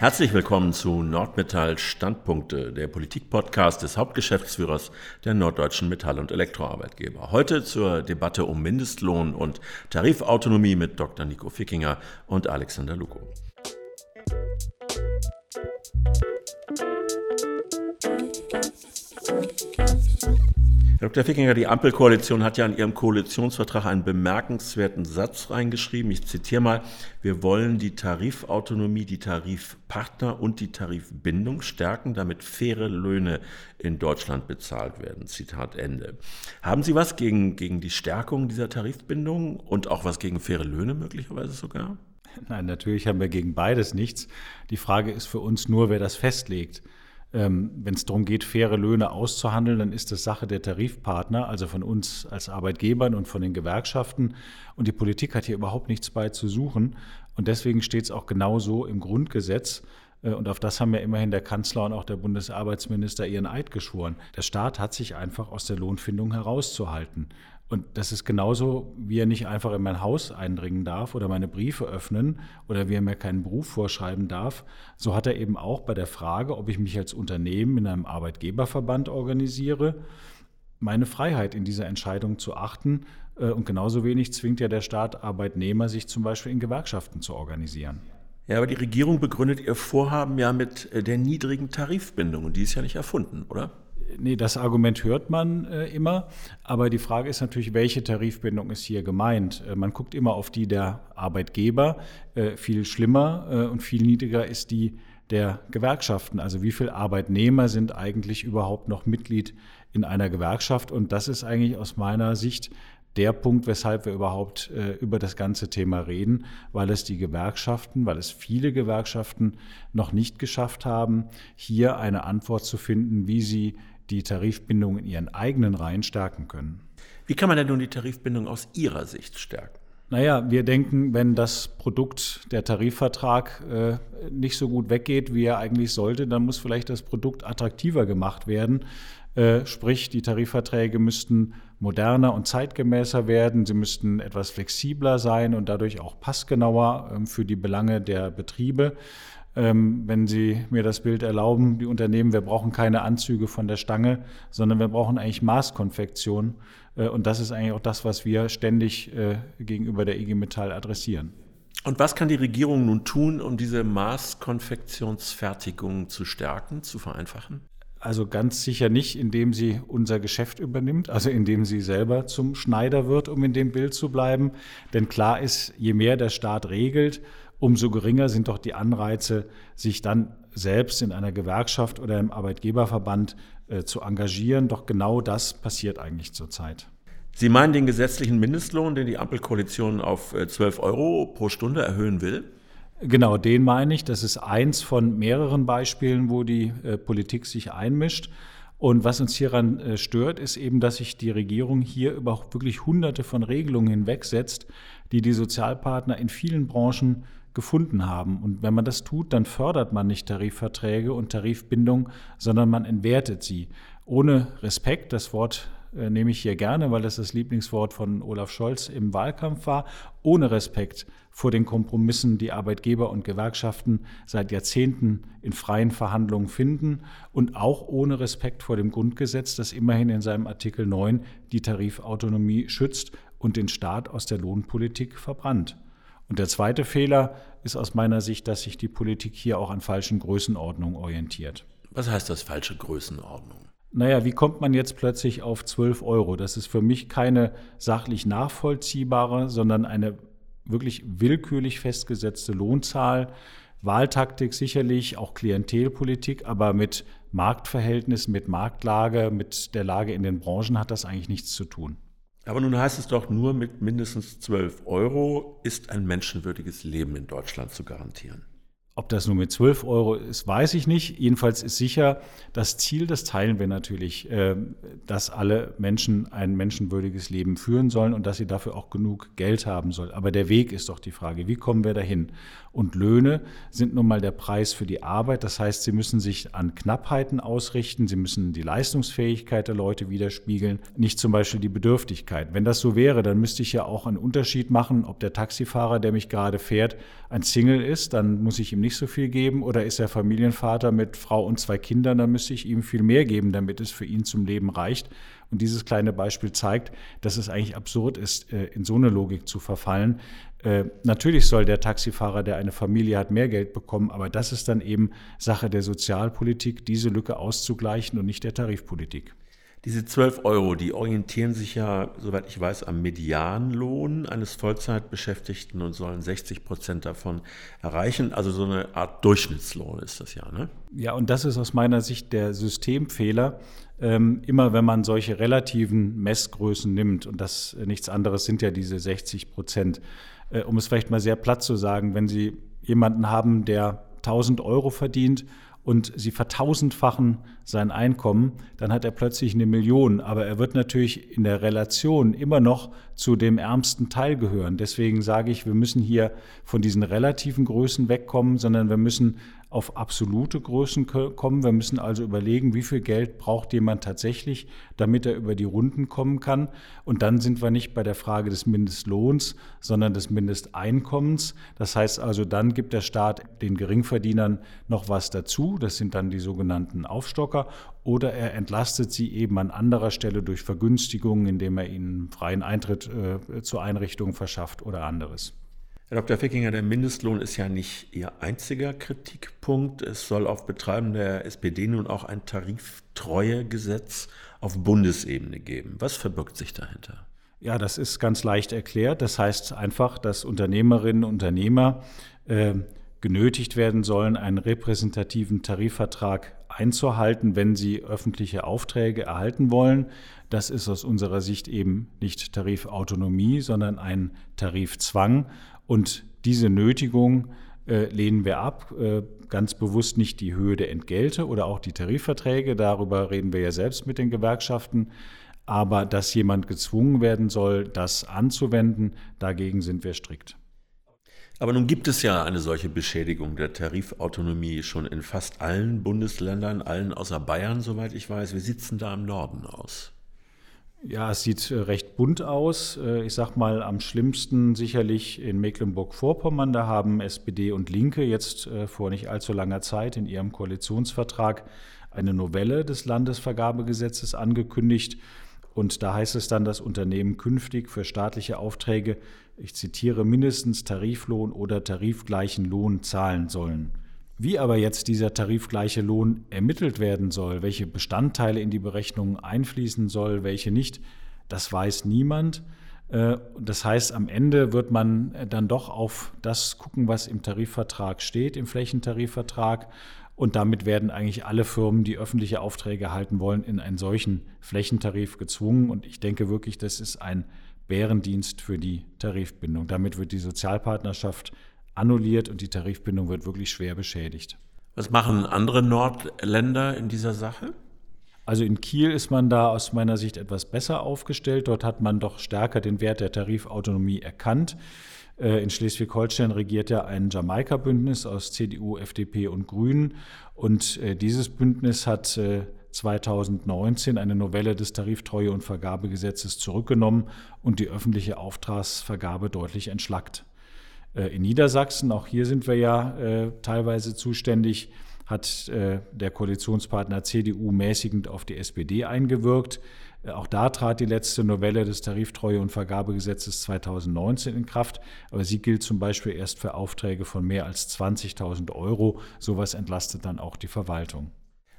Herzlich willkommen zu Nordmetall Standpunkte, der Politikpodcast des Hauptgeschäftsführers der Norddeutschen Metall- und Elektroarbeitgeber. Heute zur Debatte um Mindestlohn und Tarifautonomie mit Dr. Nico Fickinger und Alexander Luko. Herr Dr. Fickinger, die Ampelkoalition hat ja in ihrem Koalitionsvertrag einen bemerkenswerten Satz reingeschrieben. Ich zitiere mal, wir wollen die Tarifautonomie, die Tarifpartner und die Tarifbindung stärken, damit faire Löhne in Deutschland bezahlt werden. Zitat Ende. Haben Sie was gegen, gegen die Stärkung dieser Tarifbindung und auch was gegen faire Löhne möglicherweise sogar? Nein, natürlich haben wir gegen beides nichts. Die Frage ist für uns nur, wer das festlegt. Ähm, Wenn es darum geht, faire Löhne auszuhandeln, dann ist das Sache der Tarifpartner, also von uns als Arbeitgebern und von den Gewerkschaften. Und die Politik hat hier überhaupt nichts bei zu suchen. Und deswegen steht es auch genauso im Grundgesetz. Äh, und auf das haben ja immerhin der Kanzler und auch der Bundesarbeitsminister ihren Eid geschworen. Der Staat hat sich einfach aus der Lohnfindung herauszuhalten. Und das ist genauso, wie er nicht einfach in mein Haus eindringen darf oder meine Briefe öffnen oder wie er mir keinen Beruf vorschreiben darf. So hat er eben auch bei der Frage, ob ich mich als Unternehmen in einem Arbeitgeberverband organisiere, meine Freiheit in dieser Entscheidung zu achten. Äh, und genauso wenig zwingt ja der Staat Arbeitnehmer, sich zum Beispiel in Gewerkschaften zu organisieren. Ja, aber die Regierung begründet ihr Vorhaben ja mit äh, der niedrigen Tarifbindung und die ist ja nicht erfunden, oder? Nee, das Argument hört man äh, immer. Aber die Frage ist natürlich, welche Tarifbindung ist hier gemeint? Äh, man guckt immer auf die der Arbeitgeber. Äh, viel schlimmer äh, und viel niedriger ist die der Gewerkschaften. Also wie viele Arbeitnehmer sind eigentlich überhaupt noch Mitglied in einer Gewerkschaft? Und das ist eigentlich aus meiner Sicht der Punkt, weshalb wir überhaupt äh, über das ganze Thema reden, weil es die Gewerkschaften, weil es viele Gewerkschaften noch nicht geschafft haben, hier eine Antwort zu finden, wie sie die Tarifbindung in ihren eigenen Reihen stärken können. Wie kann man denn nun die Tarifbindung aus Ihrer Sicht stärken? Naja, wir denken, wenn das Produkt, der Tarifvertrag, äh, nicht so gut weggeht, wie er eigentlich sollte, dann muss vielleicht das Produkt attraktiver gemacht werden. Äh, sprich, die Tarifverträge müssten moderner und zeitgemäßer werden, sie müssten etwas flexibler sein und dadurch auch passgenauer äh, für die Belange der Betriebe. Ähm, wenn Sie mir das Bild erlauben, die Unternehmen, wir brauchen keine Anzüge von der Stange, sondern wir brauchen eigentlich Maßkonfektion. Äh, und das ist eigentlich auch das, was wir ständig äh, gegenüber der IG Metall adressieren. Und was kann die Regierung nun tun, um diese Maßkonfektionsfertigung zu stärken, zu vereinfachen? Also ganz sicher nicht, indem sie unser Geschäft übernimmt, also indem sie selber zum Schneider wird, um in dem Bild zu bleiben. Denn klar ist, je mehr der Staat regelt, umso geringer sind doch die Anreize, sich dann selbst in einer Gewerkschaft oder im Arbeitgeberverband äh, zu engagieren. Doch genau das passiert eigentlich zurzeit. Sie meinen den gesetzlichen Mindestlohn, den die Ampelkoalition auf 12 äh, Euro pro Stunde erhöhen will? Genau, den meine ich. Das ist eins von mehreren Beispielen, wo die äh, Politik sich einmischt. Und was uns hieran äh, stört, ist eben, dass sich die Regierung hier über wirklich hunderte von Regelungen hinwegsetzt, die die Sozialpartner in vielen Branchen gefunden haben. Und wenn man das tut, dann fördert man nicht Tarifverträge und Tarifbindung, sondern man entwertet sie. Ohne Respekt, das Wort äh, nehme ich hier gerne, weil das das Lieblingswort von Olaf Scholz im Wahlkampf war, ohne Respekt vor den Kompromissen, die Arbeitgeber und Gewerkschaften seit Jahrzehnten in freien Verhandlungen finden und auch ohne Respekt vor dem Grundgesetz, das immerhin in seinem Artikel 9 die Tarifautonomie schützt und den Staat aus der Lohnpolitik verbrannt. Und der zweite Fehler ist aus meiner Sicht, dass sich die Politik hier auch an falschen Größenordnungen orientiert. Was heißt das falsche Größenordnung? Naja, wie kommt man jetzt plötzlich auf 12 Euro? Das ist für mich keine sachlich nachvollziehbare, sondern eine wirklich willkürlich festgesetzte Lohnzahl. Wahltaktik sicherlich, auch Klientelpolitik, aber mit Marktverhältnissen, mit Marktlage, mit der Lage in den Branchen hat das eigentlich nichts zu tun. Aber nun heißt es doch, nur mit mindestens 12 Euro ist ein menschenwürdiges Leben in Deutschland zu garantieren. Ob das nur mit 12 Euro ist, weiß ich nicht. Jedenfalls ist sicher, das Ziel, das teilen wir natürlich, äh, dass alle Menschen ein menschenwürdiges Leben führen sollen und dass sie dafür auch genug Geld haben sollen. Aber der Weg ist doch die Frage, wie kommen wir dahin? Und Löhne sind nun mal der Preis für die Arbeit. Das heißt, sie müssen sich an Knappheiten ausrichten, sie müssen die Leistungsfähigkeit der Leute widerspiegeln, nicht zum Beispiel die Bedürftigkeit. Wenn das so wäre, dann müsste ich ja auch einen Unterschied machen, ob der Taxifahrer, der mich gerade fährt, ein Single ist, dann muss ich ihm ihm nicht so viel geben. Oder ist er Familienvater mit Frau und zwei Kindern, dann müsste ich ihm viel mehr geben, damit es für ihn zum Leben reicht. Und dieses kleine Beispiel zeigt, dass es eigentlich absurd ist, äh, in so eine Logik zu verfallen. Äh, natürlich soll der Taxifahrer, der eine Familie hat, mehr Geld bekommen, aber das ist dann eben Sache der Sozialpolitik, diese Lücke auszugleichen und nicht der Tarifpolitik. Diese 12 Euro, die orientieren sich ja, soweit ich weiß, am Medianlohn eines Vollzeitbeschäftigten und sollen 60 Prozent davon erreichen. Also so eine Art Durchschnittslohn ist das ja, ne? Ja, und das ist aus meiner Sicht der Systemfehler. Ähm, immer wenn man solche relativen Messgrößen nimmt, und das äh, nichts anderes sind ja diese 60 Prozent, äh, um es vielleicht mal sehr platt zu sagen, wenn Sie jemanden haben, der 1000 Euro verdient und Sie vertausendfachen sein Einkommen, dann hat er plötzlich eine Million. Aber er wird natürlich in der Relation immer noch zu dem ärmsten Teil gehören. Deswegen sage ich, wir müssen hier von diesen relativen Größen wegkommen, sondern wir müssen auf absolute Größen kommen. Wir müssen also überlegen, wie viel Geld braucht jemand tatsächlich, damit er über die Runden kommen kann. Und dann sind wir nicht bei der Frage des Mindestlohns, sondern des Mindesteinkommens. Das heißt also, dann gibt der Staat den Geringverdienern noch was dazu. Das sind dann die sogenannten Aufstocker. Oder er entlastet sie eben an anderer Stelle durch Vergünstigungen, indem er ihnen freien Eintritt äh, zur Einrichtung verschafft oder anderes. Herr Dr. Fickinger, der Mindestlohn ist ja nicht Ihr einziger Kritikpunkt. Es soll auf Betreiben der SPD nun auch ein Tariftreuegesetz auf Bundesebene geben. Was verbirgt sich dahinter? Ja, das ist ganz leicht erklärt. Das heißt einfach, dass Unternehmerinnen und Unternehmer äh, genötigt werden sollen, einen repräsentativen Tarifvertrag einzuhalten, wenn sie öffentliche Aufträge erhalten wollen. Das ist aus unserer Sicht eben nicht Tarifautonomie, sondern ein Tarifzwang. Und diese Nötigung äh, lehnen wir ab. Äh, ganz bewusst nicht die Höhe der Entgelte oder auch die Tarifverträge. Darüber reden wir ja selbst mit den Gewerkschaften. Aber dass jemand gezwungen werden soll, das anzuwenden, dagegen sind wir strikt. Aber nun gibt es ja eine solche Beschädigung der Tarifautonomie schon in fast allen Bundesländern, allen außer Bayern, soweit ich weiß. Wie sieht es da im Norden aus? Ja, es sieht äh, recht bunt aus. Äh, ich sage mal, am schlimmsten sicherlich in Mecklenburg-Vorpommern. Da haben SPD und Linke jetzt äh, vor nicht allzu langer Zeit in ihrem Koalitionsvertrag eine Novelle des Landesvergabegesetzes angekündigt. Und da heißt es dann, dass Unternehmen künftig für staatliche Aufträge, ich zitiere, mindestens Tariflohn oder tarifgleichen Lohn zahlen sollen. Wie aber jetzt dieser tarifgleiche Lohn ermittelt werden soll, welche Bestandteile in die Berechnung einfließen soll, welche nicht, das weiß niemand. Äh, das heißt, am Ende wird man dann doch auf das gucken, was im Tarifvertrag steht, im Flächentarifvertrag. Und damit werden eigentlich alle Firmen, die öffentliche Aufträge erhalten wollen, in einen solchen Flächentarif gezwungen. Und ich denke wirklich, das ist ein Bärendienst für die Tarifbindung. Damit wird die Sozialpartnerschaft annulliert und die Tarifbindung wird wirklich schwer beschädigt. Was machen andere Nordländer in dieser Sache? Also in Kiel ist man da aus meiner Sicht etwas besser aufgestellt. Dort hat man doch stärker den Wert der Tarifautonomie erkannt. Äh, in Schleswig-Holstein regiert ja ein Jamaika-Bündnis aus CDU, FDP und Grünen. Und äh, dieses Bündnis hat 2019 äh, eine Novelle des Tariftreue- und Vergabegesetzes zurückgenommen und die öffentliche Auftragsvergabe deutlich entschlackt. In Niedersachsen, auch hier sind wir ja teilweise zuständig, hat der Koalitionspartner CDU mäßigend auf die SPD eingewirkt. Auch da trat die letzte Novelle des Tariftreue- und Vergabegesetzes 2019 in Kraft, aber sie gilt zum Beispiel erst für Aufträge von mehr als 20.000 Euro. Sowas entlastet dann auch die Verwaltung.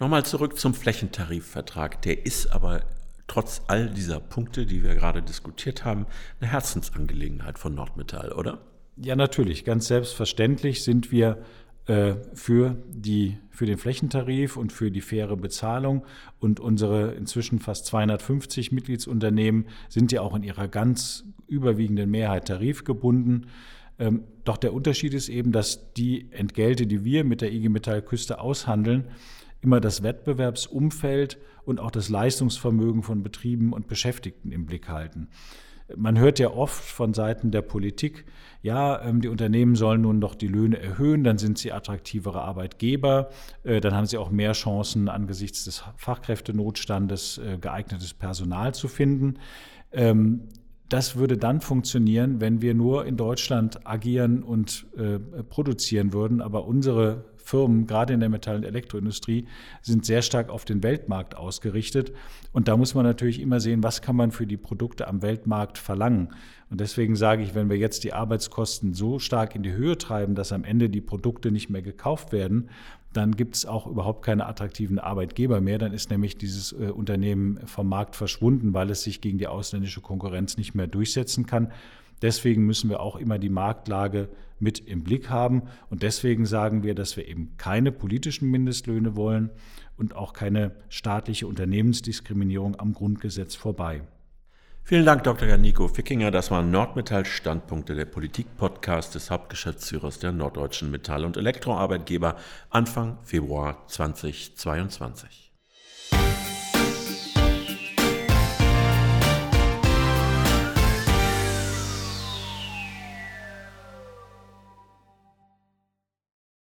Nochmal zurück zum Flächentarifvertrag. Der ist aber trotz all dieser Punkte, die wir gerade diskutiert haben, eine Herzensangelegenheit von Nordmetall, oder? Ja, natürlich. Ganz selbstverständlich sind wir äh, für, die, für den Flächentarif und für die faire Bezahlung. Und unsere inzwischen fast 250 Mitgliedsunternehmen sind ja auch in ihrer ganz überwiegenden Mehrheit tarifgebunden. Ähm, doch der Unterschied ist eben, dass die Entgelte, die wir mit der IG Metall Küste aushandeln, immer das Wettbewerbsumfeld und auch das Leistungsvermögen von Betrieben und Beschäftigten im Blick halten. Man hört ja oft von Seiten der Politik, ja, ähm, die Unternehmen sollen nun doch die Löhne erhöhen, dann sind sie attraktivere Arbeitgeber, äh, dann haben sie auch mehr Chancen angesichts des Fachkräftenotstandes äh, geeignetes Personal zu finden. Ähm, das würde dann funktionieren, wenn wir nur in Deutschland agieren und äh, produzieren würden. Aber unsere Firmen, gerade in der Metall- und Elektroindustrie, sind sehr stark auf den Weltmarkt ausgerichtet. Und da muss man natürlich immer sehen, was kann man für die Produkte am Weltmarkt verlangen. Und deswegen sage ich, wenn wir jetzt die Arbeitskosten so stark in die Höhe treiben, dass am Ende die Produkte nicht mehr gekauft werden, dann gibt es auch überhaupt keine attraktiven Arbeitgeber mehr. Dann ist nämlich dieses äh, Unternehmen vom Markt verschwunden, weil es sich gegen die ausländische Konkurrenz nicht mehr durchsetzen kann. Deswegen müssen wir auch immer die Marktlage mit im Blick haben. Und deswegen sagen wir, dass wir eben keine politischen Mindestlöhne wollen und auch keine staatliche Unternehmensdiskriminierung am Grundgesetz vorbei. Vielen Dank, Dr. Nico Fickinger. Das waren Nordmetall Standpunkte der Politik-Podcast des Hauptgeschäftsführers der Norddeutschen Metall- und Elektroarbeitgeber Anfang Februar 2022.